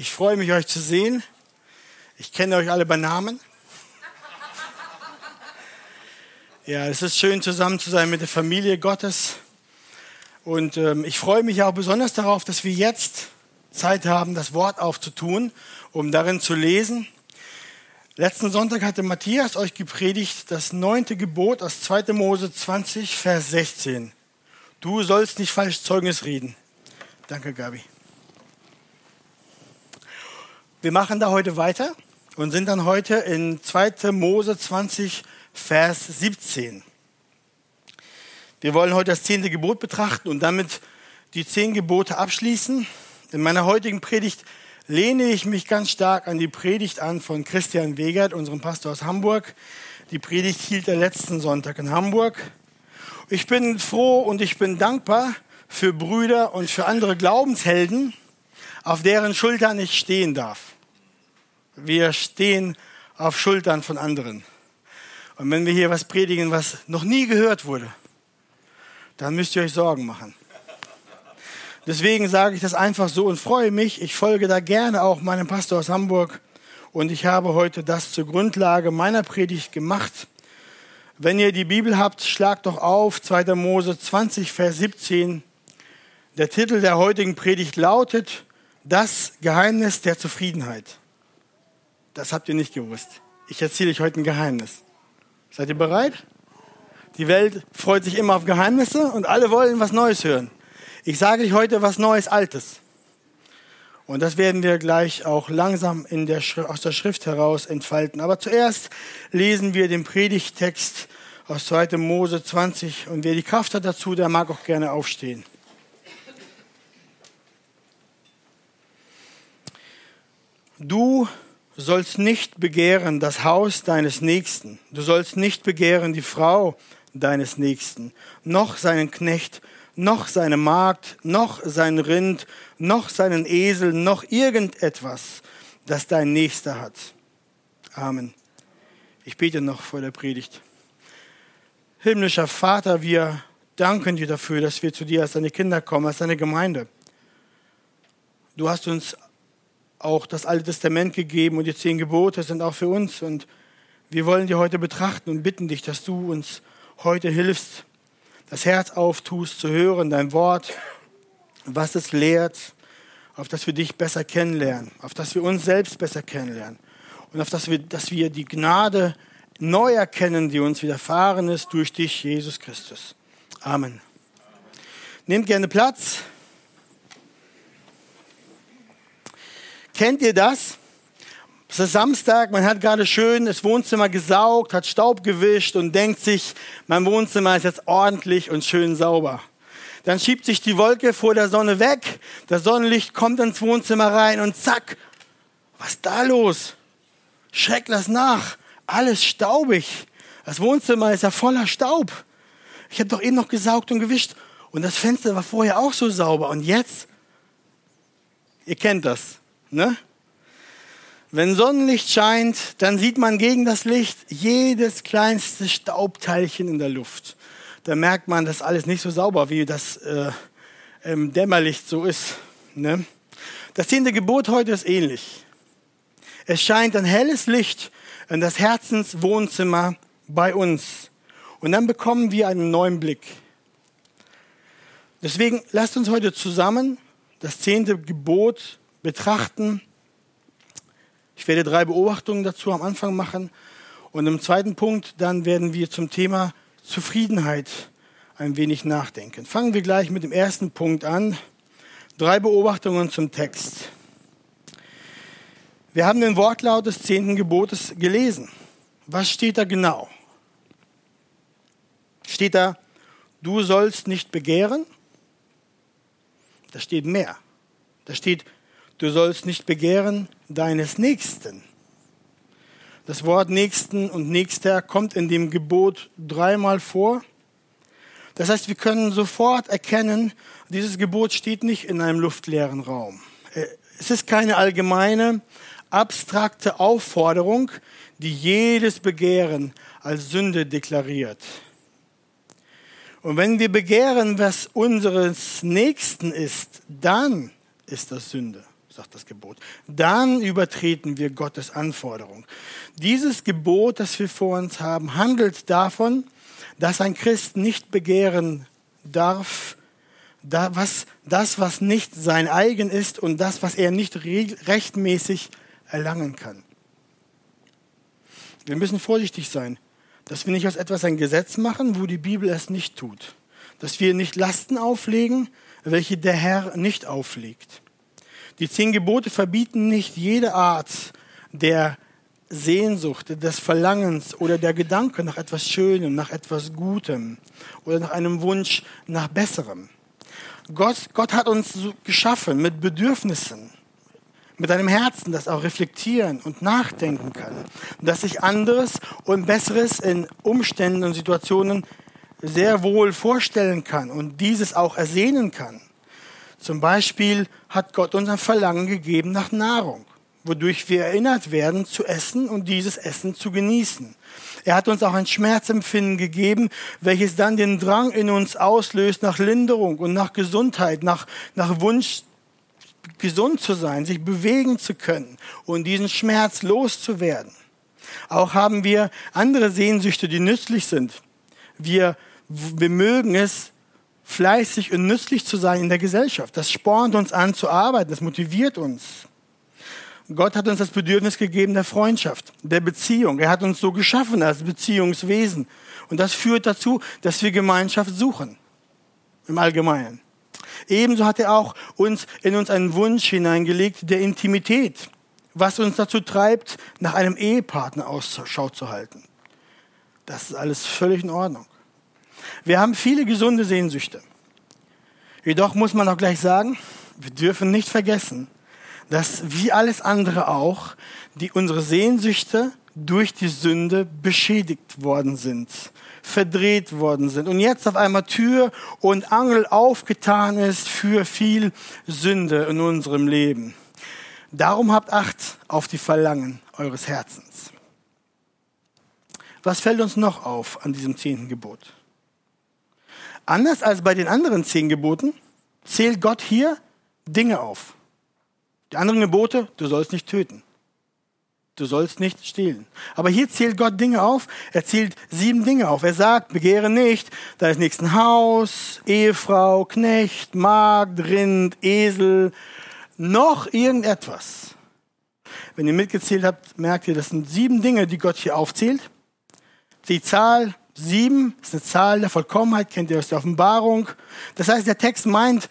Ich freue mich, euch zu sehen. Ich kenne euch alle bei Namen. Ja, es ist schön, zusammen zu sein mit der Familie Gottes. Und ähm, ich freue mich auch besonders darauf, dass wir jetzt Zeit haben, das Wort aufzutun, um darin zu lesen. Letzten Sonntag hatte Matthias euch gepredigt, das neunte Gebot aus 2. Mose 20, Vers 16. Du sollst nicht falsch Zeugnis reden. Danke, Gabi. Wir machen da heute weiter und sind dann heute in 2. Mose 20, Vers 17. Wir wollen heute das zehnte Gebot betrachten und damit die zehn Gebote abschließen. In meiner heutigen Predigt lehne ich mich ganz stark an die Predigt an von Christian Wegert, unserem Pastor aus Hamburg. Die Predigt hielt er letzten Sonntag in Hamburg. Ich bin froh und ich bin dankbar für Brüder und für andere Glaubenshelden, auf deren Schultern ich stehen darf. Wir stehen auf Schultern von anderen. Und wenn wir hier was predigen, was noch nie gehört wurde, dann müsst ihr euch Sorgen machen. Deswegen sage ich das einfach so und freue mich. Ich folge da gerne auch meinem Pastor aus Hamburg. Und ich habe heute das zur Grundlage meiner Predigt gemacht. Wenn ihr die Bibel habt, schlagt doch auf 2. Mose 20, Vers 17. Der Titel der heutigen Predigt lautet Das Geheimnis der Zufriedenheit. Das habt ihr nicht gewusst. Ich erzähle euch heute ein Geheimnis. Seid ihr bereit? Die Welt freut sich immer auf Geheimnisse und alle wollen was Neues hören. Ich sage euch heute was Neues, Altes. Und das werden wir gleich auch langsam der aus der Schrift heraus entfalten. Aber zuerst lesen wir den Predigtext aus 2. Mose 20. Und wer die Kraft hat dazu, der mag auch gerne aufstehen. Du sollst nicht begehren das Haus deines Nächsten. Du sollst nicht begehren die Frau deines Nächsten, noch seinen Knecht, noch seine Magd, noch sein Rind, noch seinen Esel, noch irgendetwas, das dein Nächster hat. Amen. Ich bete noch vor der Predigt. Himmlischer Vater, wir danken dir dafür, dass wir zu dir als deine Kinder kommen, als deine Gemeinde. Du hast uns auch das Alte Testament gegeben und die zehn Gebote sind auch für uns. Und wir wollen dir heute betrachten und bitten dich, dass du uns heute hilfst, das Herz auftust, zu hören, dein Wort, was es lehrt, auf das wir dich besser kennenlernen, auf das wir uns selbst besser kennenlernen und auf das wir, dass wir die Gnade neu erkennen, die uns widerfahren ist durch dich, Jesus Christus. Amen. Nehmt gerne Platz. Kennt ihr das? Es ist Samstag, man hat gerade schön das Wohnzimmer gesaugt, hat Staub gewischt und denkt sich, mein Wohnzimmer ist jetzt ordentlich und schön sauber. Dann schiebt sich die Wolke vor der Sonne weg, das Sonnenlicht kommt ins Wohnzimmer rein und zack, was ist da los? Schreck lass nach, alles staubig. Das Wohnzimmer ist ja voller Staub. Ich habe doch eben noch gesaugt und gewischt und das Fenster war vorher auch so sauber und jetzt, ihr kennt das, Ne? Wenn Sonnenlicht scheint, dann sieht man gegen das Licht jedes kleinste Staubteilchen in der Luft. Da merkt man, dass alles nicht so sauber, wie das äh, im Dämmerlicht so ist. Ne? Das zehnte Gebot heute ist ähnlich. Es scheint ein helles Licht in das Herzenswohnzimmer bei uns. Und dann bekommen wir einen neuen Blick. Deswegen lasst uns heute zusammen das zehnte Gebot betrachten. Ich werde drei Beobachtungen dazu am Anfang machen. Und im zweiten Punkt, dann werden wir zum Thema Zufriedenheit ein wenig nachdenken. Fangen wir gleich mit dem ersten Punkt an. Drei Beobachtungen zum Text. Wir haben den Wortlaut des zehnten Gebotes gelesen. Was steht da genau? Steht da, du sollst nicht begehren? Da steht mehr. Da steht, du sollst nicht begehren deines Nächsten. Das Wort Nächsten und Nächster kommt in dem Gebot dreimal vor. Das heißt, wir können sofort erkennen, dieses Gebot steht nicht in einem luftleeren Raum. Äh, es ist keine allgemeine, abstrakte Aufforderung, die jedes Begehren als Sünde deklariert. Und wenn wir begehren, was unseres Nächsten ist, dann ist das Sünde sagt das Gebot. Dann übertreten wir Gottes Anforderung. Dieses Gebot, das wir vor uns haben, handelt davon, dass ein Christ nicht begehren darf, das, was nicht sein eigen ist und das, was er nicht rechtmäßig erlangen kann. Wir müssen vorsichtig sein, dass wir nicht aus etwas ein Gesetz machen, wo die Bibel es nicht tut. Dass wir nicht Lasten auflegen, welche der Herr nicht auflegt. Die zehn Gebote verbieten nicht jede Art der Sehnsucht, des Verlangens oder der Gedanke nach etwas Schönem, nach etwas Gutem oder nach einem Wunsch nach Besserem. Gott, Gott hat uns geschaffen mit Bedürfnissen, mit einem Herzen, das auch reflektieren und nachdenken kann, dass sich anderes und Besseres in Umständen und Situationen sehr wohl vorstellen kann und dieses auch ersehnen kann. Zum Beispiel hat Gott uns ein Verlangen gegeben nach Nahrung, wodurch wir erinnert werden zu essen und dieses Essen zu genießen. Er hat uns auch ein Schmerzempfinden gegeben, welches dann den Drang in uns auslöst nach Linderung und nach Gesundheit, nach, nach Wunsch gesund zu sein, sich bewegen zu können und diesen Schmerz loszuwerden. Auch haben wir andere Sehnsüchte, die nützlich sind. Wir, wir mögen es, fleißig und nützlich zu sein in der Gesellschaft. Das spornt uns an zu arbeiten, das motiviert uns. Gott hat uns das Bedürfnis gegeben der Freundschaft, der Beziehung. Er hat uns so geschaffen als Beziehungswesen. Und das führt dazu, dass wir Gemeinschaft suchen. Im Allgemeinen. Ebenso hat er auch uns in uns einen Wunsch hineingelegt der Intimität, was uns dazu treibt, nach einem Ehepartner Ausschau zu halten. Das ist alles völlig in Ordnung. Wir haben viele gesunde Sehnsüchte. Jedoch muss man auch gleich sagen, wir dürfen nicht vergessen, dass wie alles andere auch, die unsere Sehnsüchte durch die Sünde beschädigt worden sind verdreht worden sind und jetzt auf einmal Tür und Angel aufgetan ist für viel Sünde in unserem Leben. Darum habt Acht auf die Verlangen eures Herzens. Was fällt uns noch auf an diesem zehnten Gebot? Anders als bei den anderen zehn Geboten zählt Gott hier Dinge auf. Die anderen Gebote, du sollst nicht töten. Du sollst nicht stehlen. Aber hier zählt Gott Dinge auf. Er zählt sieben Dinge auf. Er sagt, begehre nicht. Nichts ein Haus, Ehefrau, Knecht, Magd, Rind, Esel, noch irgendetwas. Wenn ihr mitgezählt habt, merkt ihr, das sind sieben Dinge, die Gott hier aufzählt. Die Zahl sieben ist eine Zahl der Vollkommenheit, kennt ihr aus der Offenbarung. Das heißt, der Text meint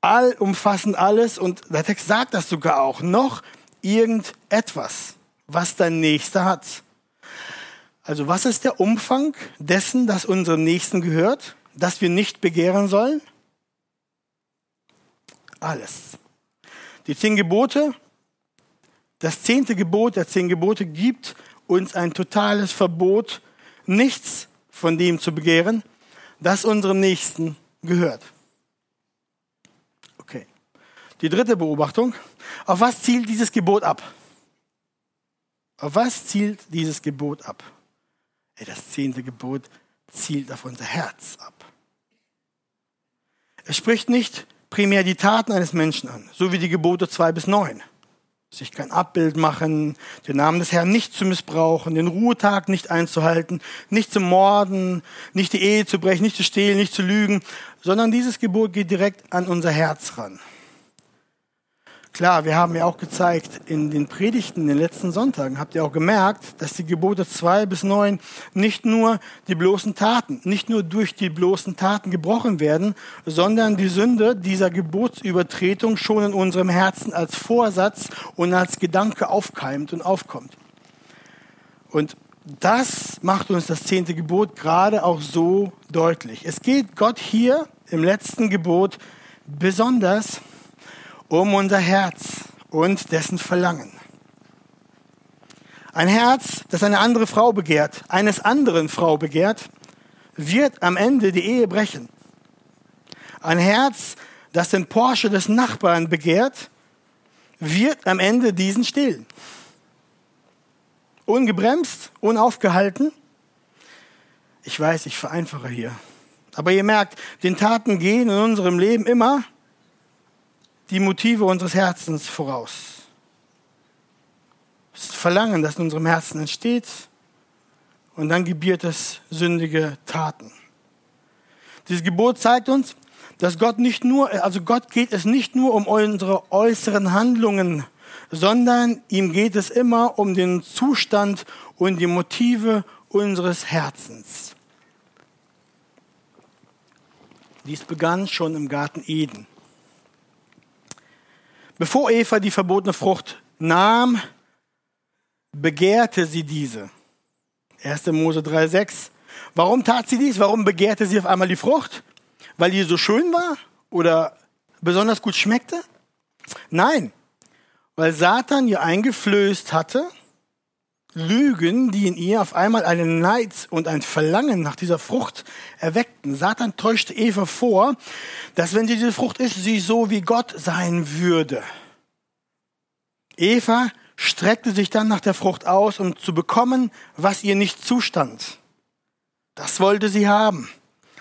allumfassend alles und der Text sagt das sogar auch. Noch irgendetwas, was dein Nächster hat. Also was ist der Umfang dessen, das unserem Nächsten gehört, das wir nicht begehren sollen? Alles. Die zehn Gebote, das zehnte Gebot der zehn Gebote gibt uns ein totales Verbot, nichts von dem zu begehren, das unserem Nächsten gehört. Okay. Die dritte Beobachtung. Auf was zielt dieses Gebot ab? Auf was zielt dieses Gebot ab? Das zehnte Gebot zielt auf unser Herz ab. Es spricht nicht primär die Taten eines Menschen an, so wie die Gebote 2 bis 9. Sich kein Abbild machen, den Namen des Herrn nicht zu missbrauchen, den Ruhetag nicht einzuhalten, nicht zu morden, nicht die Ehe zu brechen, nicht zu stehlen, nicht zu lügen, sondern dieses Gebot geht direkt an unser Herz ran. Klar, wir haben ja auch gezeigt in den Predigten in den letzten Sonntagen, habt ihr auch gemerkt, dass die Gebote zwei bis neun nicht nur die bloßen Taten, nicht nur durch die bloßen Taten gebrochen werden, sondern die Sünde dieser Gebotsübertretung schon in unserem Herzen als Vorsatz und als Gedanke aufkeimt und aufkommt. Und das macht uns das zehnte Gebot gerade auch so deutlich. Es geht Gott hier im letzten Gebot besonders um unser Herz und dessen Verlangen. Ein Herz, das eine andere Frau begehrt, eines anderen Frau begehrt, wird am Ende die Ehe brechen. Ein Herz, das den Porsche des Nachbarn begehrt, wird am Ende diesen stehlen. Ungebremst, unaufgehalten. Ich weiß, ich vereinfache hier. Aber ihr merkt, den Taten gehen in unserem Leben immer die Motive unseres Herzens voraus. Das Verlangen, das in unserem Herzen entsteht, und dann gebiert es sündige Taten. Dieses Gebot zeigt uns, dass Gott nicht nur, also Gott geht es nicht nur um unsere äußeren Handlungen, sondern ihm geht es immer um den Zustand und die Motive unseres Herzens. Dies begann schon im Garten Eden. Bevor Eva die verbotene Frucht nahm, begehrte sie diese. 1. Mose 3,6. Warum tat sie dies? Warum begehrte sie auf einmal die Frucht? Weil die so schön war oder besonders gut schmeckte? Nein, weil Satan ihr eingeflößt hatte, Lügen, die in ihr auf einmal einen Neid und ein Verlangen nach dieser Frucht erweckten. Satan täuschte Eva vor, dass wenn sie diese Frucht isst, sie so wie Gott sein würde. Eva streckte sich dann nach der Frucht aus, um zu bekommen, was ihr nicht zustand. Das wollte sie haben.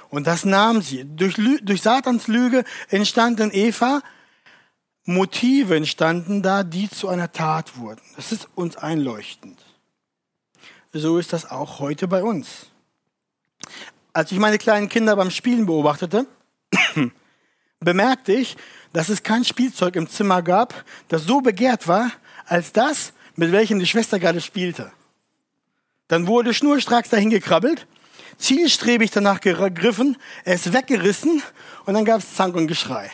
Und das nahm sie. Durch, durch Satans Lüge entstand in Eva Motive entstanden da, die zu einer Tat wurden. Das ist uns einleuchtend. So ist das auch heute bei uns. Als ich meine kleinen Kinder beim Spielen beobachtete, bemerkte ich, dass es kein Spielzeug im Zimmer gab, das so begehrt war, als das, mit welchem die Schwester gerade spielte. Dann wurde schnurstracks dahin gekrabbelt, zielstrebig danach gegriffen, es weggerissen und dann gab es Zank und Geschrei.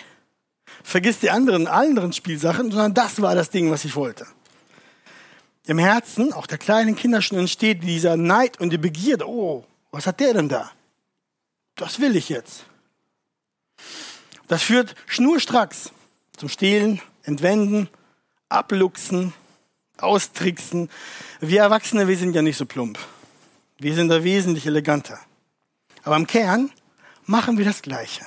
Vergiss die anderen, anderen Spielsachen, sondern das war das Ding, was ich wollte. Im Herzen, auch der kleinen Kinder schon entsteht dieser Neid und die Begierde. Oh, was hat der denn da? Das will ich jetzt. Das führt schnurstracks zum Stehlen, Entwenden, abluchsen, austricksen. Wir Erwachsene, wir sind ja nicht so plump. Wir sind da wesentlich eleganter. Aber im Kern machen wir das Gleiche.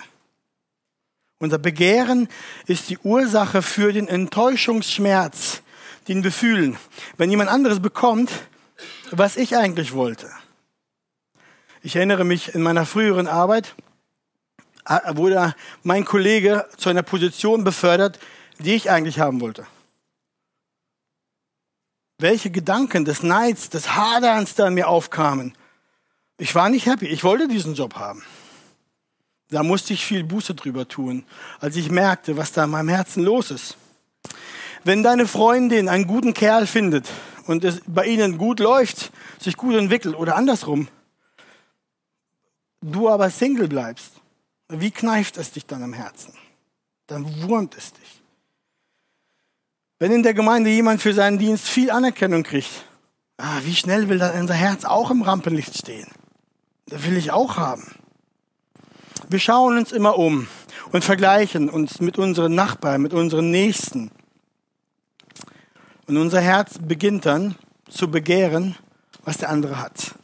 Unser Begehren ist die Ursache für den Enttäuschungsschmerz, den wir fühlen, wenn jemand anderes bekommt, was ich eigentlich wollte. Ich erinnere mich in meiner früheren Arbeit, wurde mein Kollege zu einer Position befördert, die ich eigentlich haben wollte welche Gedanken des Neids, des Haderns da in mir aufkamen. Ich war nicht happy. Ich wollte diesen Job haben. Da musste ich viel Buße drüber tun, als ich merkte, was da in meinem Herzen los ist. Wenn deine Freundin einen guten Kerl findet und es bei ihnen gut läuft, sich gut entwickelt oder andersrum, du aber Single bleibst, wie kneift es dich dann am Herzen? Dann wurmt es dich. Wenn in der Gemeinde jemand für seinen Dienst viel Anerkennung kriegt, ah, wie schnell will dann unser Herz auch im Rampenlicht stehen? Das will ich auch haben. Wir schauen uns immer um und vergleichen uns mit unseren Nachbarn, mit unseren Nächsten. Und unser Herz beginnt dann zu begehren, was der andere hat.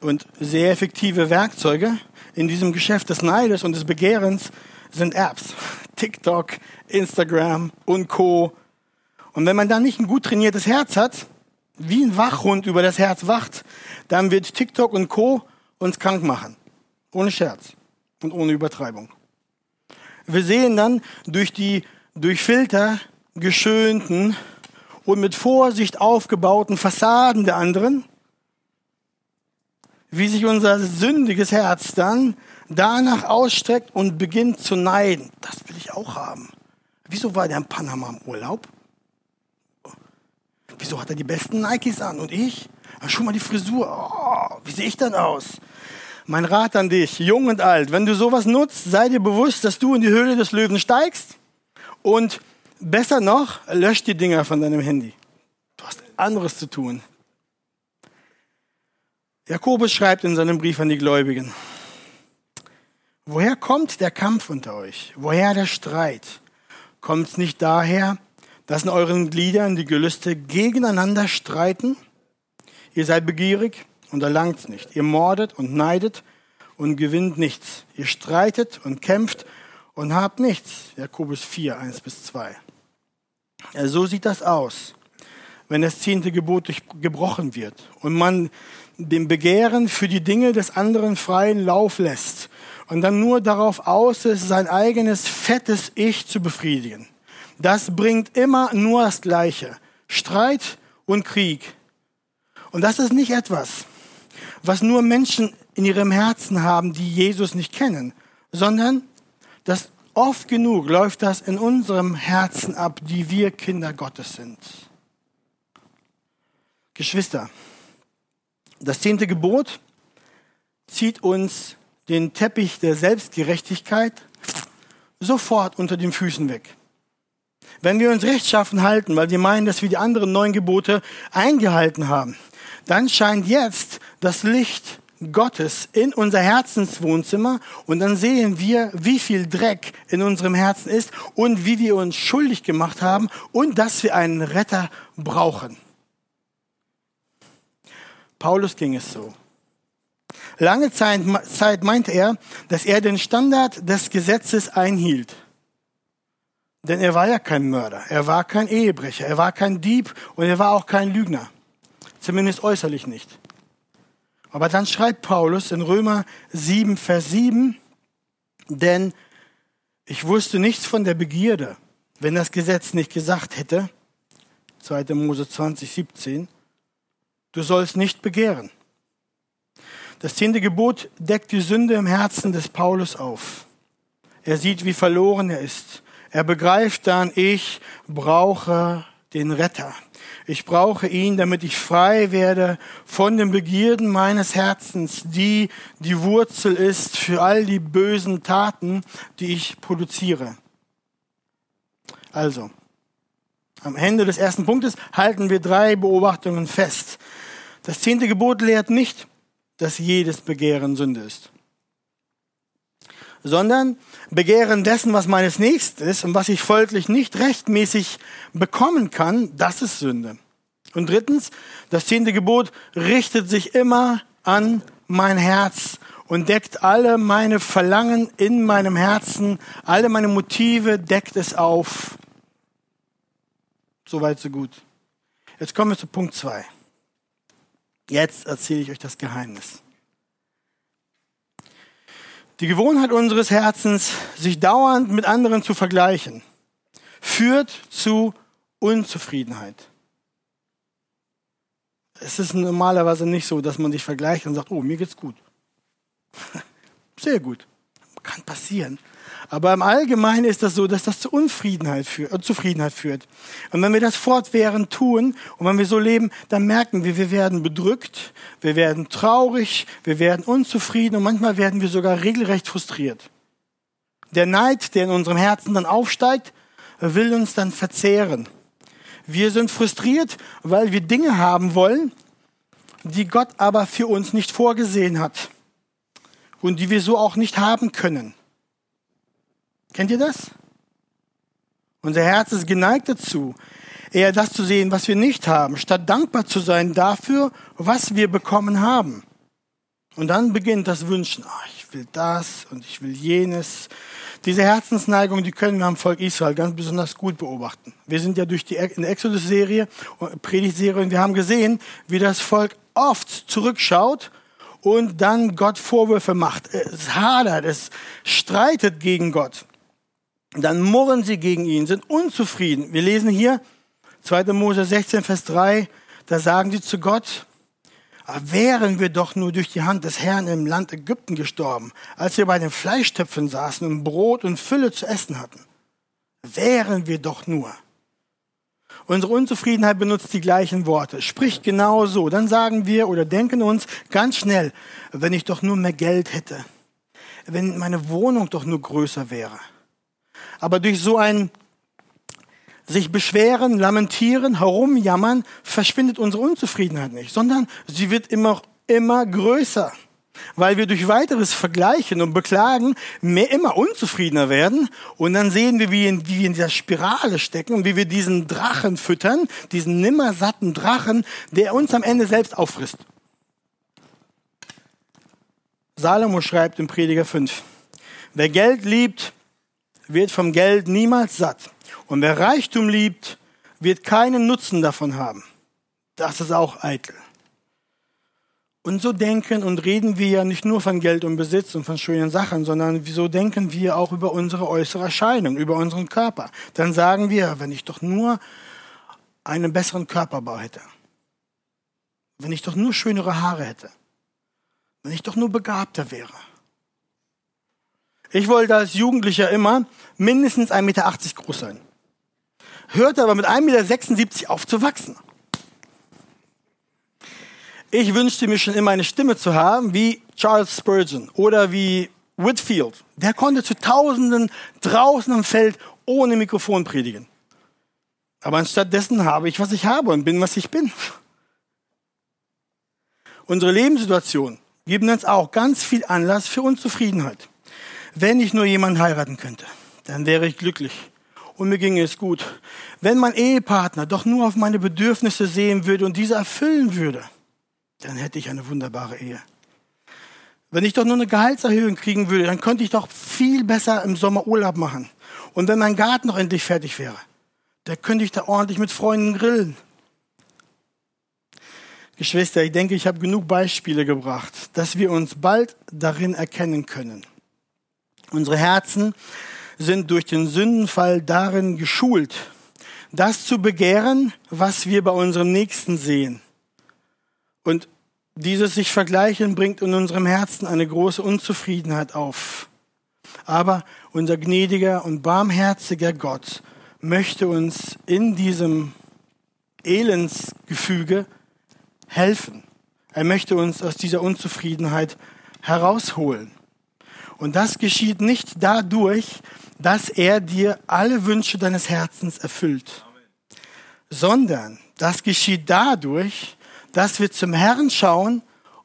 Und sehr effektive Werkzeuge in diesem Geschäft des Neides und des Begehrens sind Apps. TikTok, Instagram und Co. Und wenn man dann nicht ein gut trainiertes Herz hat, wie ein Wachhund über das Herz wacht, dann wird TikTok und Co. uns krank machen. Ohne Scherz und ohne Übertreibung. Wir sehen dann durch die durch Filter geschönten und mit Vorsicht aufgebauten Fassaden der anderen, wie sich unser sündiges Herz dann danach ausstreckt und beginnt zu neiden. Das will ich auch haben. Wieso war der in Panama im Urlaub? Wieso hat er die besten Nikes an und ich? Schon mal die Frisur. Oh, wie sehe ich dann aus? Mein Rat an dich, jung und alt, wenn du sowas nutzt, sei dir bewusst, dass du in die Höhle des Löwen steigst und besser noch, lösch die Dinger von deinem Handy. Du hast anderes zu tun. Jakobus schreibt in seinem Brief an die Gläubigen, Woher kommt der Kampf unter euch? Woher der Streit? Kommt es nicht daher, dass in euren Gliedern die Gelüste gegeneinander streiten? Ihr seid begierig und erlangt es nicht. Ihr mordet und neidet und gewinnt nichts. Ihr streitet und kämpft und habt nichts. Jakobus 4, 1 bis 2. So sieht das aus, wenn das zehnte Gebot gebrochen wird und man dem Begehren für die Dinge des anderen freien Lauf lässt und dann nur darauf aus ist, sein eigenes fettes Ich zu befriedigen. Das bringt immer nur das Gleiche. Streit und Krieg. Und das ist nicht etwas, was nur Menschen in ihrem Herzen haben, die Jesus nicht kennen, sondern das oft genug läuft das in unserem Herzen ab, die wir Kinder Gottes sind. Geschwister, das zehnte Gebot zieht uns den Teppich der Selbstgerechtigkeit sofort unter den Füßen weg. Wenn wir uns rechtschaffen halten, weil wir meinen, dass wir die anderen neun Gebote eingehalten haben, dann scheint jetzt das Licht Gottes in unser Herzenswohnzimmer und dann sehen wir, wie viel Dreck in unserem Herzen ist und wie wir uns schuldig gemacht haben und dass wir einen Retter brauchen. Paulus ging es so. Lange Zeit, Zeit meinte er, dass er den Standard des Gesetzes einhielt. Denn er war ja kein Mörder, er war kein Ehebrecher, er war kein Dieb und er war auch kein Lügner. Zumindest äußerlich nicht. Aber dann schreibt Paulus in Römer 7, Vers 7, denn ich wusste nichts von der Begierde, wenn das Gesetz nicht gesagt hätte, 2. Mose 20, 17, du sollst nicht begehren. Das zehnte Gebot deckt die Sünde im Herzen des Paulus auf. Er sieht, wie verloren er ist. Er begreift dann, ich brauche den Retter. Ich brauche ihn, damit ich frei werde von den Begierden meines Herzens, die die Wurzel ist für all die bösen Taten, die ich produziere. Also, am Ende des ersten Punktes halten wir drei Beobachtungen fest. Das zehnte Gebot lehrt nicht, dass jedes Begehren Sünde ist, sondern Begehren dessen, was meines Nächsten ist und was ich folglich nicht rechtmäßig bekommen kann, das ist Sünde. Und drittens, das zehnte Gebot richtet sich immer an mein Herz und deckt alle meine Verlangen in meinem Herzen, alle meine Motive deckt es auf. Soweit, so gut. Jetzt kommen wir zu Punkt zwei. Jetzt erzähle ich euch das Geheimnis. Die Gewohnheit unseres Herzens, sich dauernd mit anderen zu vergleichen, führt zu Unzufriedenheit. Es ist normalerweise nicht so, dass man sich vergleicht und sagt, oh, mir geht's gut. Sehr gut. Kann passieren. Aber im Allgemeinen ist das so, dass das zu Unfriedenheit führt, äh, Zufriedenheit führt. Und wenn wir das fortwährend tun und wenn wir so leben, dann merken wir, wir werden bedrückt, wir werden traurig, wir werden unzufrieden und manchmal werden wir sogar regelrecht frustriert. Der Neid, der in unserem Herzen dann aufsteigt, will uns dann verzehren. Wir sind frustriert, weil wir Dinge haben wollen, die Gott aber für uns nicht vorgesehen hat und die wir so auch nicht haben können. Kennt ihr das? Unser Herz ist geneigt dazu, eher das zu sehen, was wir nicht haben, statt dankbar zu sein dafür, was wir bekommen haben. Und dann beginnt das Wünschen, oh, ich will das und ich will jenes. Diese Herzensneigung, die können wir am Volk Israel ganz besonders gut beobachten. Wir sind ja durch die Exodus-Serie, Predigtserie, und wir haben gesehen, wie das Volk oft zurückschaut und dann Gott Vorwürfe macht. Es hadert, es streitet gegen Gott dann murren sie gegen ihn, sind unzufrieden. Wir lesen hier 2. Mose 16, Vers 3, da sagen sie zu Gott, wären wir doch nur durch die Hand des Herrn im Land Ägypten gestorben, als wir bei den Fleischtöpfen saßen und Brot und Fülle zu essen hatten. Wären wir doch nur. Unsere Unzufriedenheit benutzt die gleichen Worte, spricht genau so. Dann sagen wir oder denken uns ganz schnell, wenn ich doch nur mehr Geld hätte, wenn meine Wohnung doch nur größer wäre aber durch so ein sich beschweren, lamentieren, herumjammern, verschwindet unsere Unzufriedenheit nicht, sondern sie wird immer, immer größer. Weil wir durch weiteres Vergleichen und Beklagen mehr, immer unzufriedener werden. Und dann sehen wir, wie, in, wie wir in dieser Spirale stecken und wie wir diesen Drachen füttern, diesen nimmersatten Drachen, der uns am Ende selbst auffrisst. Salomo schreibt im Prediger 5, wer Geld liebt, wird vom Geld niemals satt. Und wer Reichtum liebt, wird keinen Nutzen davon haben. Das ist auch eitel. Und so denken und reden wir ja nicht nur von Geld und Besitz und von schönen Sachen, sondern so denken wir auch über unsere äußere Erscheinung, über unseren Körper. Dann sagen wir, wenn ich doch nur einen besseren Körperbau hätte, wenn ich doch nur schönere Haare hätte, wenn ich doch nur begabter wäre. Ich wollte als Jugendlicher immer mindestens 1,80 Meter groß sein. Hörte aber mit 1,76 Meter auf zu wachsen. Ich wünschte mir schon immer eine Stimme zu haben wie Charles Spurgeon oder wie Whitfield. Der konnte zu Tausenden draußen am Feld ohne Mikrofon predigen. Aber anstattdessen habe ich, was ich habe und bin, was ich bin. Unsere Lebenssituation geben uns auch ganz viel Anlass für Unzufriedenheit. Wenn ich nur jemanden heiraten könnte, dann wäre ich glücklich und mir ginge es gut. Wenn mein Ehepartner doch nur auf meine Bedürfnisse sehen würde und diese erfüllen würde, dann hätte ich eine wunderbare Ehe. Wenn ich doch nur eine Gehaltserhöhung kriegen würde, dann könnte ich doch viel besser im Sommer Urlaub machen. Und wenn mein Garten noch endlich fertig wäre, dann könnte ich da ordentlich mit Freunden grillen. Geschwister, ich denke, ich habe genug Beispiele gebracht, dass wir uns bald darin erkennen können. Unsere Herzen sind durch den Sündenfall darin geschult, das zu begehren, was wir bei unserem Nächsten sehen. Und dieses sich vergleichen bringt in unserem Herzen eine große Unzufriedenheit auf. Aber unser gnädiger und barmherziger Gott möchte uns in diesem Elendsgefüge helfen. Er möchte uns aus dieser Unzufriedenheit herausholen. Und das geschieht nicht dadurch, dass er dir alle Wünsche deines Herzens erfüllt, sondern das geschieht dadurch, dass wir zum Herrn schauen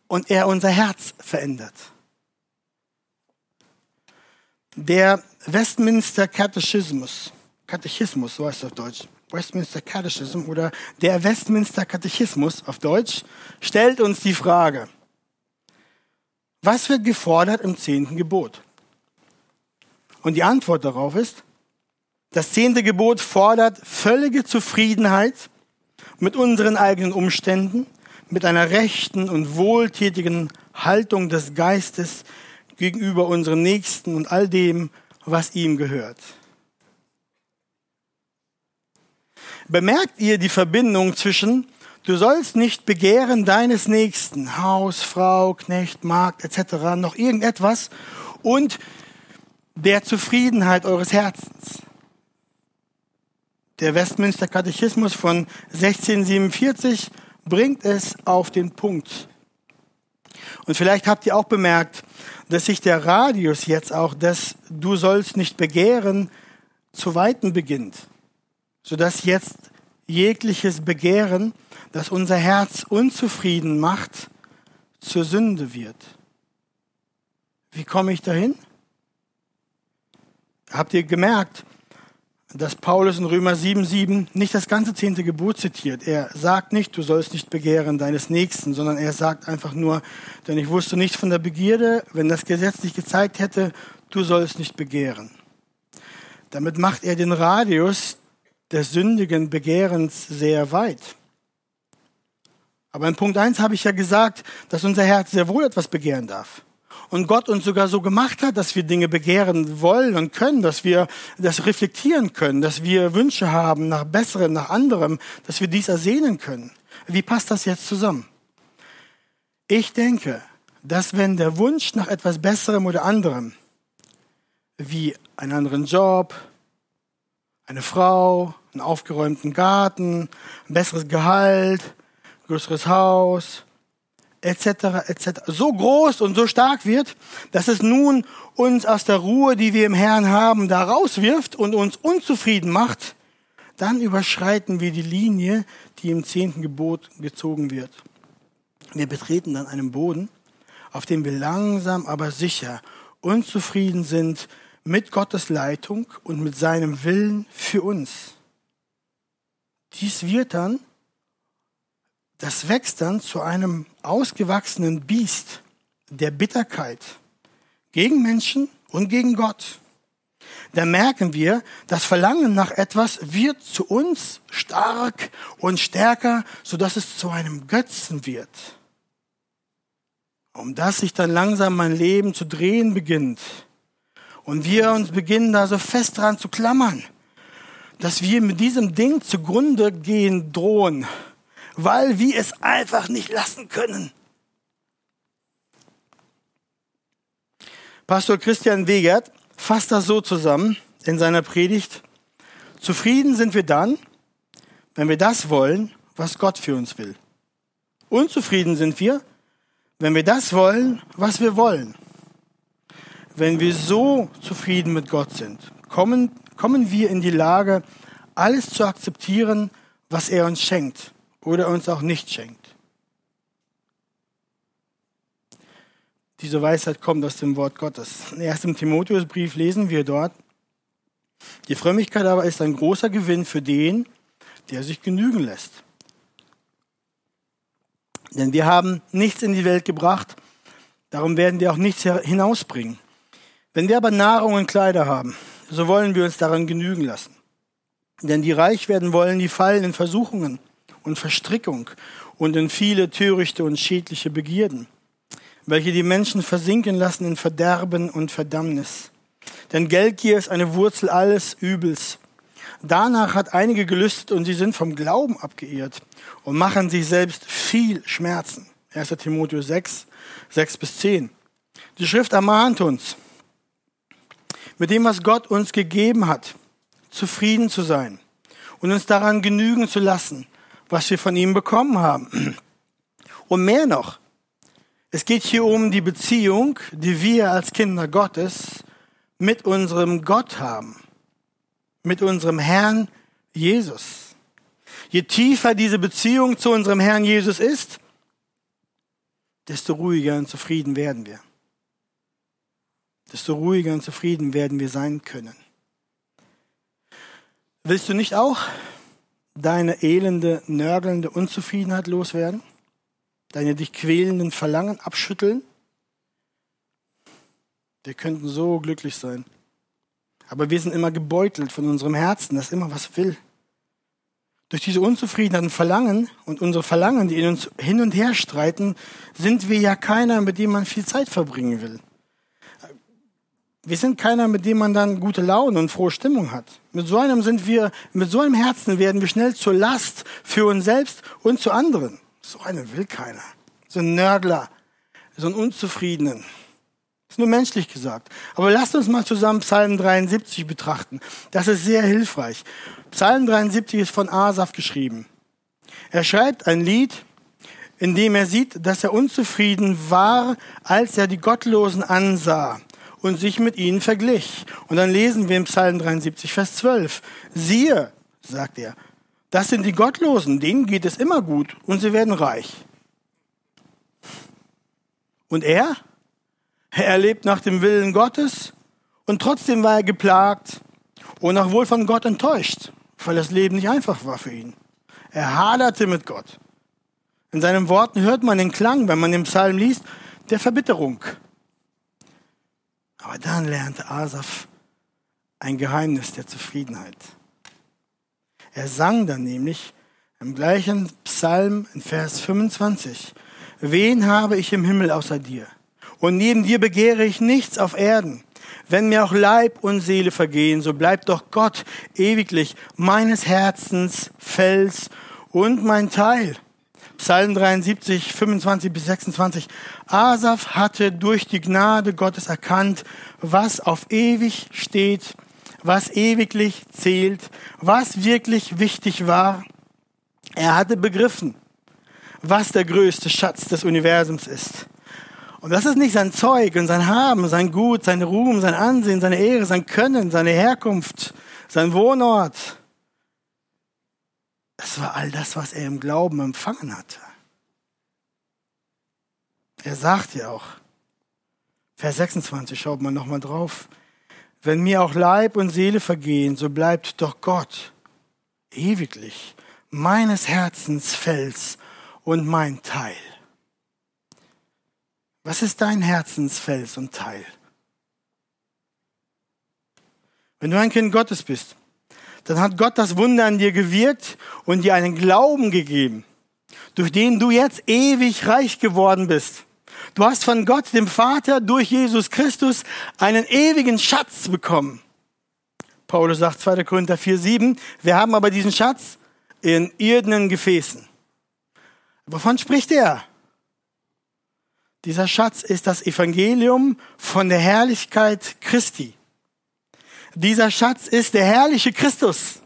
und er unser Herz verändert. Der Westminster Katechismus, Katechismus, so heißt es auf Deutsch, Westminster Catechism oder der Westminster Katechismus auf Deutsch, stellt uns die Frage, was wird gefordert im zehnten Gebot? Und die Antwort darauf ist, das zehnte Gebot fordert völlige Zufriedenheit mit unseren eigenen Umständen, mit einer rechten und wohltätigen Haltung des Geistes gegenüber unserem Nächsten und all dem, was ihm gehört. Bemerkt ihr die Verbindung zwischen Du sollst nicht begehren deines Nächsten, Haus, Frau, Knecht, Magd etc., noch irgendetwas und der Zufriedenheit eures Herzens. Der Westminster Katechismus von 1647 bringt es auf den Punkt. Und vielleicht habt ihr auch bemerkt, dass sich der Radius jetzt auch des Du sollst nicht begehren zu weiten beginnt, sodass jetzt jegliches Begehren, das unser Herz unzufrieden macht, zur Sünde wird. Wie komme ich dahin? Habt ihr gemerkt, dass Paulus in Römer 7,7 nicht das ganze zehnte Gebot zitiert. Er sagt nicht, du sollst nicht begehren deines Nächsten, sondern er sagt einfach nur, denn ich wusste nicht von der Begierde, wenn das Gesetz nicht gezeigt hätte, du sollst nicht begehren. Damit macht er den Radius des sündigen Begehrens sehr weit. Aber in Punkt 1 habe ich ja gesagt, dass unser Herz sehr wohl etwas begehren darf und Gott uns sogar so gemacht hat, dass wir Dinge begehren wollen und können, dass wir das reflektieren können, dass wir Wünsche haben nach Besserem, nach anderem, dass wir dies ersehnen können. Wie passt das jetzt zusammen? Ich denke, dass wenn der Wunsch nach etwas Besserem oder anderem, wie einen anderen Job, eine Frau, einen aufgeräumten Garten, ein besseres Gehalt, größeres Haus, etc., etc. so groß und so stark wird, dass es nun uns aus der Ruhe, die wir im Herrn haben, da rauswirft und uns unzufrieden macht, dann überschreiten wir die Linie, die im zehnten Gebot gezogen wird. Wir betreten dann einen Boden, auf dem wir langsam, aber sicher unzufrieden sind mit Gottes Leitung und mit seinem Willen für uns. Dies wird dann das wächst dann zu einem ausgewachsenen Biest der Bitterkeit gegen Menschen und gegen Gott. Da merken wir, das Verlangen nach etwas wird zu uns stark und stärker, sodass es zu einem Götzen wird. um das sich dann langsam mein Leben zu drehen beginnt und wir uns beginnen da so fest dran zu klammern, dass wir mit diesem Ding zugrunde gehen drohen, weil wir es einfach nicht lassen können. Pastor Christian Wegert fasst das so zusammen in seiner Predigt. Zufrieden sind wir dann, wenn wir das wollen, was Gott für uns will. Unzufrieden sind wir, wenn wir das wollen, was wir wollen. Wenn wir so zufrieden mit Gott sind, kommen, kommen wir in die Lage, alles zu akzeptieren, was er uns schenkt oder uns auch nicht schenkt. Diese Weisheit kommt aus dem Wort Gottes. In 1. Timotheusbrief lesen wir dort, die Frömmigkeit aber ist ein großer Gewinn für den, der sich genügen lässt. Denn wir haben nichts in die Welt gebracht, darum werden wir auch nichts hinausbringen. Wenn wir aber Nahrung und Kleider haben, so wollen wir uns daran genügen lassen. Denn die reich werden wollen, die fallen in Versuchungen und Verstrickung und in viele törichte und schädliche Begierden, welche die Menschen versinken lassen in Verderben und Verdammnis. Denn Geldgier ist eine Wurzel alles Übels. Danach hat einige gelüstet und sie sind vom Glauben abgeirrt und machen sich selbst viel Schmerzen. 1. Timotheus 6, 6 bis 10. Die Schrift ermahnt uns, mit dem, was Gott uns gegeben hat, zufrieden zu sein und uns daran genügen zu lassen, was wir von ihm bekommen haben. Und mehr noch, es geht hier um die Beziehung, die wir als Kinder Gottes mit unserem Gott haben mit unserem Herrn Jesus. Je tiefer diese Beziehung zu unserem Herrn Jesus ist, desto ruhiger und zufrieden werden wir. Desto ruhiger und zufrieden werden wir sein können. Willst du nicht auch deine elende, nörgelnde Unzufriedenheit loswerden? Deine dich quälenden Verlangen abschütteln? Wir könnten so glücklich sein. Aber wir sind immer gebeutelt von unserem Herzen, das immer was will. Durch diese Unzufriedenheit und Verlangen und unsere Verlangen, die in uns hin und her streiten, sind wir ja keiner, mit dem man viel Zeit verbringen will. Wir sind keiner, mit dem man dann gute Laune und frohe Stimmung hat. Mit so einem sind wir, mit so einem Herzen werden wir schnell zur Last für uns selbst und zu anderen. So einen will keiner. So ein Nörgler, so einen Unzufriedenen. Ist nur menschlich gesagt. Aber lasst uns mal zusammen Psalm 73 betrachten. Das ist sehr hilfreich. Psalm 73 ist von Asaf geschrieben. Er schreibt ein Lied, in dem er sieht, dass er unzufrieden war, als er die Gottlosen ansah und sich mit ihnen verglich. Und dann lesen wir im Psalm 73, Vers 12. Siehe, sagt er, das sind die Gottlosen, denen geht es immer gut und sie werden reich. Und er? Er lebt nach dem Willen Gottes und trotzdem war er geplagt und auch wohl von Gott enttäuscht, weil das Leben nicht einfach war für ihn. Er haderte mit Gott. In seinen Worten hört man den Klang, wenn man den Psalm liest, der Verbitterung. Aber dann lernte Asaf ein Geheimnis der Zufriedenheit. Er sang dann nämlich im gleichen Psalm in Vers 25, Wen habe ich im Himmel außer dir? Und neben dir begehre ich nichts auf Erden. Wenn mir auch Leib und Seele vergehen, so bleibt doch Gott ewiglich meines Herzens Fels und mein Teil. Psalm 73, 25 bis 26. Asaf hatte durch die Gnade Gottes erkannt, was auf ewig steht, was ewiglich zählt, was wirklich wichtig war. Er hatte begriffen, was der größte Schatz des Universums ist. Und das ist nicht sein Zeug und sein Haben, sein Gut, sein Ruhm, sein Ansehen, seine Ehre, sein Können, seine Herkunft, sein Wohnort. Es war all das, was er im Glauben empfangen hatte. Er sagt ja auch, Vers 26, schaut mal nochmal drauf. Wenn mir auch Leib und Seele vergehen, so bleibt doch Gott ewiglich meines Herzens Fels und mein Teil. Was ist dein Herzensfels und Teil? Wenn du ein Kind Gottes bist, dann hat Gott das Wunder an dir gewirkt und dir einen Glauben gegeben, durch den du jetzt ewig reich geworden bist. Du hast von Gott, dem Vater, durch Jesus Christus einen ewigen Schatz bekommen. Paulus sagt 2. Korinther 4, 7, wir haben aber diesen Schatz in irdenen Gefäßen. Wovon spricht er? Dieser Schatz ist das Evangelium von der Herrlichkeit Christi. Dieser Schatz ist der herrliche Christus,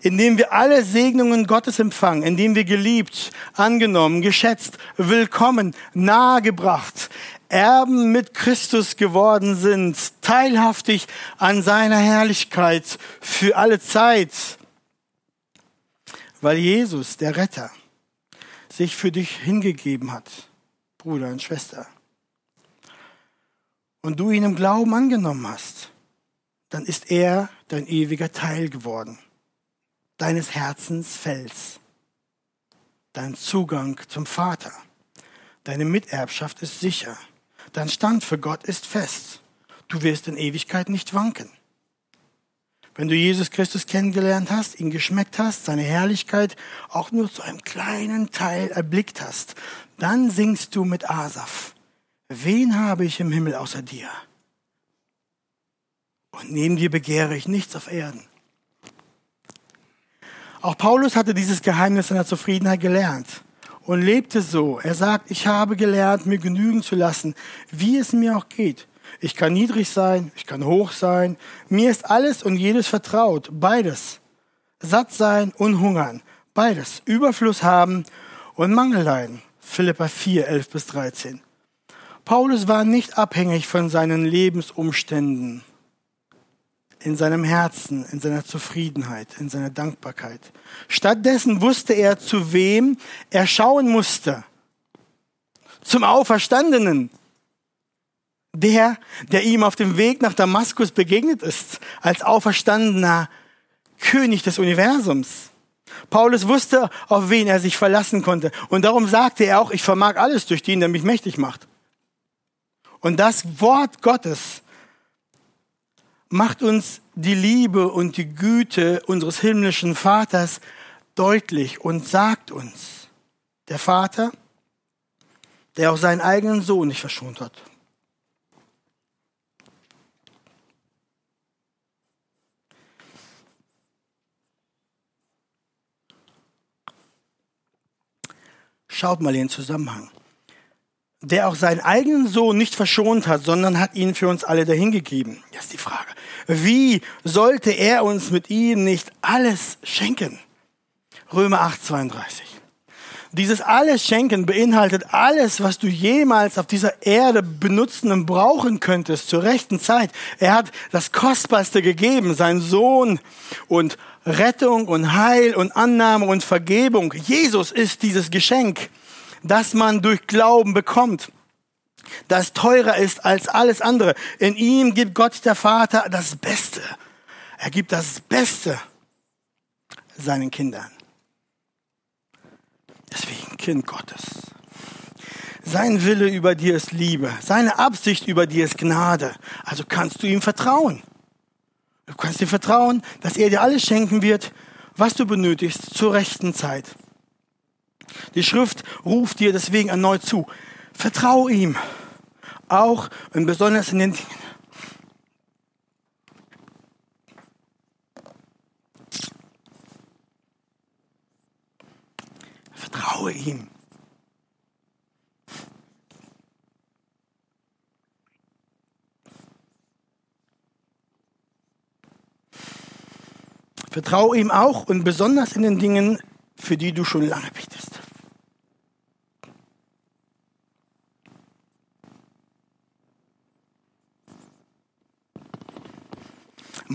in dem wir alle Segnungen Gottes empfangen, in dem wir geliebt, angenommen, geschätzt, willkommen, nahegebracht, Erben mit Christus geworden sind, teilhaftig an seiner Herrlichkeit für alle Zeit, weil Jesus, der Retter, sich für dich hingegeben hat, Bruder und Schwester, und du ihn im Glauben angenommen hast, dann ist er dein ewiger Teil geworden, deines Herzens Fels, dein Zugang zum Vater, deine Miterbschaft ist sicher. Dein Stand für Gott ist fest. Du wirst in Ewigkeit nicht wanken. Wenn du Jesus Christus kennengelernt hast, ihn geschmeckt hast, seine Herrlichkeit auch nur zu einem kleinen Teil erblickt hast, dann singst du mit Asaf. Wen habe ich im Himmel außer dir? Und neben dir begehre ich nichts auf Erden. Auch Paulus hatte dieses Geheimnis seiner Zufriedenheit gelernt und lebte so. Er sagt, ich habe gelernt, mir genügen zu lassen, wie es mir auch geht. Ich kann niedrig sein, ich kann hoch sein. Mir ist alles und jedes vertraut, beides. Satt sein und hungern, beides. Überfluss haben und Mangel leiden. Philippa 4, 11 bis 13. Paulus war nicht abhängig von seinen Lebensumständen in seinem Herzen, in seiner Zufriedenheit, in seiner Dankbarkeit. Stattdessen wusste er, zu wem er schauen musste. Zum Auferstandenen. Der, der ihm auf dem Weg nach Damaskus begegnet ist, als auferstandener König des Universums. Paulus wusste, auf wen er sich verlassen konnte. Und darum sagte er auch, ich vermag alles durch den, der mich mächtig macht. Und das Wort Gottes macht uns die Liebe und die Güte unseres himmlischen Vaters deutlich und sagt uns, der Vater, der auch seinen eigenen Sohn nicht verschont hat. Schaut mal den Zusammenhang. Der auch seinen eigenen Sohn nicht verschont hat, sondern hat ihn für uns alle dahingegeben. Das ist die Frage. Wie sollte er uns mit ihm nicht alles schenken? Römer 8, 32. Dieses alles schenken beinhaltet alles, was du jemals auf dieser Erde benutzen und brauchen könntest zur rechten Zeit. Er hat das Kostbarste gegeben, sein Sohn und Rettung und Heil und Annahme und Vergebung. Jesus ist dieses Geschenk, das man durch Glauben bekommt das teurer ist als alles andere. In ihm gibt Gott der Vater das Beste. Er gibt das Beste seinen Kindern. Deswegen Kind Gottes. Sein Wille über dir ist Liebe. Seine Absicht über dir ist Gnade. Also kannst du ihm vertrauen. Du kannst ihm vertrauen, dass er dir alles schenken wird, was du benötigst zur rechten Zeit. Die Schrift ruft dir deswegen erneut zu. Vertrau ihm auch und besonders in den Dingen. Vertraue ihm. Vertraue ihm auch und besonders in den Dingen, für die du schon lange betest.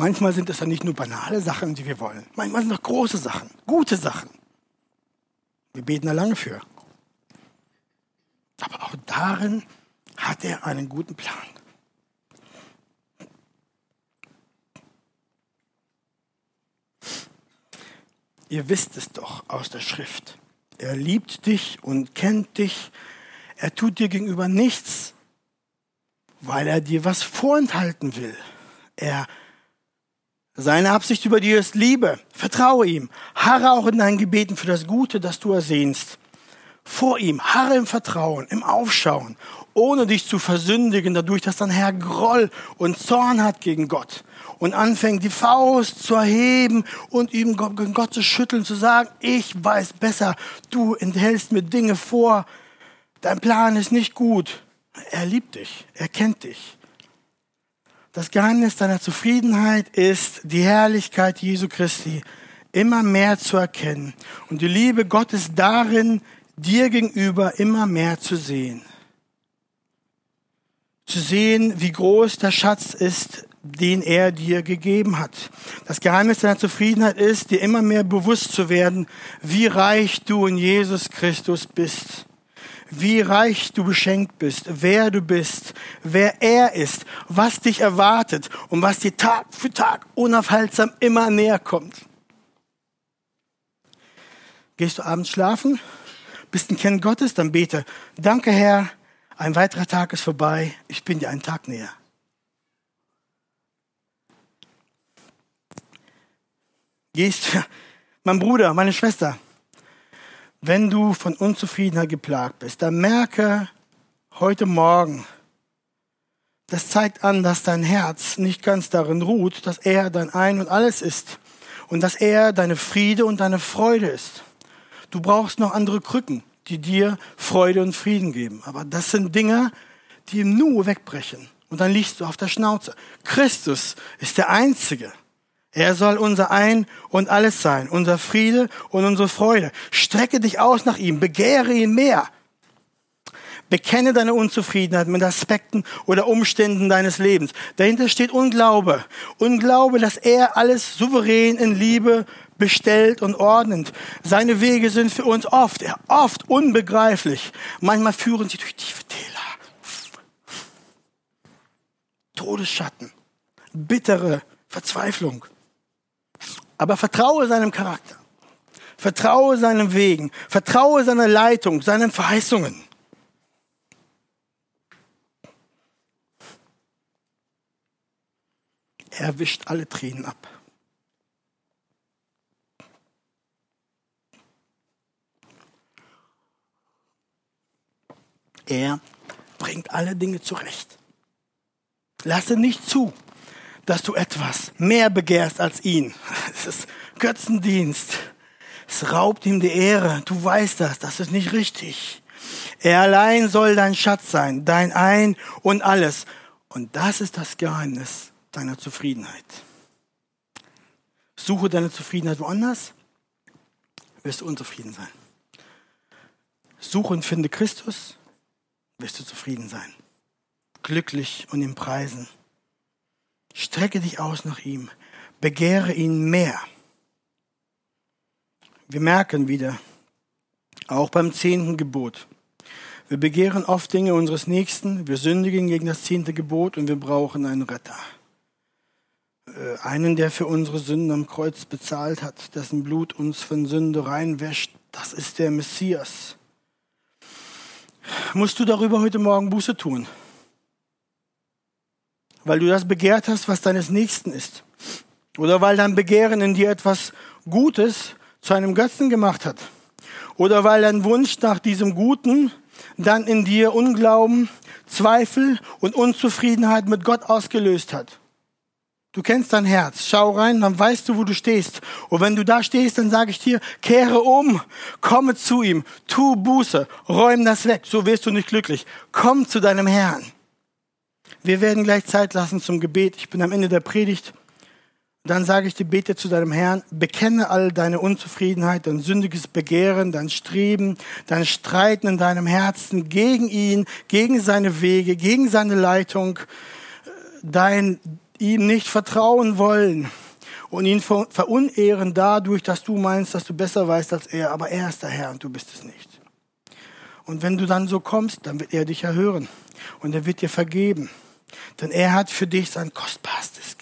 Manchmal sind es dann nicht nur banale Sachen, die wir wollen. Manchmal sind es auch große Sachen, gute Sachen. Wir beten da lange für. Aber auch darin hat er einen guten Plan. Ihr wisst es doch aus der Schrift. Er liebt dich und kennt dich. Er tut dir gegenüber nichts, weil er dir was vorenthalten will. Er seine Absicht über dir ist Liebe. Vertraue ihm. Harre auch in deinen Gebeten für das Gute, das du ersehnst. vor ihm, harre im Vertrauen, im Aufschauen, ohne dich zu versündigen, dadurch, dass dein Herr Groll und Zorn hat gegen Gott und anfängt, die Faust zu erheben und ihm Gott zu schütteln, zu sagen, ich weiß besser, du enthältst mir Dinge vor, dein Plan ist nicht gut. Er liebt dich, er kennt dich. Das Geheimnis deiner Zufriedenheit ist die Herrlichkeit Jesu Christi immer mehr zu erkennen und die Liebe Gottes darin, dir gegenüber immer mehr zu sehen. Zu sehen, wie groß der Schatz ist, den er dir gegeben hat. Das Geheimnis deiner Zufriedenheit ist, dir immer mehr bewusst zu werden, wie reich du in Jesus Christus bist wie reich du beschenkt bist, wer du bist, wer er ist, was dich erwartet und was dir Tag für Tag unaufhaltsam immer näher kommt. Gehst du abends schlafen, bist ein Kind Gottes, dann bete, danke Herr, ein weiterer Tag ist vorbei, ich bin dir einen Tag näher. Gehst, mein Bruder, meine Schwester, wenn du von Unzufriedenheit geplagt bist, dann merke heute Morgen, das zeigt an, dass dein Herz nicht ganz darin ruht, dass er dein Ein und alles ist und dass er deine Friede und deine Freude ist. Du brauchst noch andere Krücken, die dir Freude und Frieden geben. Aber das sind Dinge, die im Nu wegbrechen. Und dann liegst du auf der Schnauze. Christus ist der Einzige, er soll unser Ein und alles sein, unser Friede und unsere Freude. Strecke dich aus nach ihm, begehre ihn mehr. Bekenne deine Unzufriedenheit mit Aspekten oder Umständen deines Lebens. Dahinter steht Unglaube. Unglaube, dass er alles souverän in Liebe bestellt und ordnet. Seine Wege sind für uns oft, oft unbegreiflich. Manchmal führen sie durch tiefe Täler. Todesschatten, bittere Verzweiflung. Aber vertraue seinem Charakter. Vertraue seinen Wegen. Vertraue seiner Leitung, seinen Verheißungen. Er wischt alle Tränen ab. Er bringt alle Dinge zurecht. Lasse nicht zu, dass du etwas mehr begehrst als ihn. Es ist Götzendienst. Es raubt ihm die Ehre. Du weißt das. Das ist nicht richtig. Er allein soll dein Schatz sein, dein Ein und alles. Und das ist das Geheimnis deiner Zufriedenheit. Suche deine Zufriedenheit woanders, wirst du unzufrieden sein. Suche und finde Christus, wirst du zufrieden sein. Glücklich und ihm preisen. Strecke dich aus nach ihm. Begehre ihn mehr. Wir merken wieder, auch beim zehnten Gebot, wir begehren oft Dinge unseres Nächsten, wir sündigen gegen das zehnte Gebot und wir brauchen einen Retter. Äh, einen, der für unsere Sünden am Kreuz bezahlt hat, dessen Blut uns von Sünde reinwäscht, das ist der Messias. Musst du darüber heute Morgen Buße tun? Weil du das begehrt hast, was deines Nächsten ist. Oder weil dein Begehren in dir etwas Gutes zu einem Götzen gemacht hat. Oder weil dein Wunsch nach diesem Guten dann in dir Unglauben, Zweifel und Unzufriedenheit mit Gott ausgelöst hat. Du kennst dein Herz. Schau rein, dann weißt du, wo du stehst. Und wenn du da stehst, dann sage ich dir, kehre um, komme zu ihm, tu Buße, räum das weg. So wirst du nicht glücklich. Komm zu deinem Herrn. Wir werden gleich Zeit lassen zum Gebet. Ich bin am Ende der Predigt. Dann sage ich dir, bete zu deinem Herrn, bekenne all deine Unzufriedenheit, dein sündiges Begehren, dein Streben, dein Streiten in deinem Herzen gegen ihn, gegen seine Wege, gegen seine Leitung, dein ihm nicht vertrauen wollen und ihn verunehren dadurch, dass du meinst, dass du besser weißt als er, aber er ist der Herr und du bist es nicht. Und wenn du dann so kommst, dann wird er dich erhören und er wird dir vergeben. Denn er hat für dich sein kostbarstes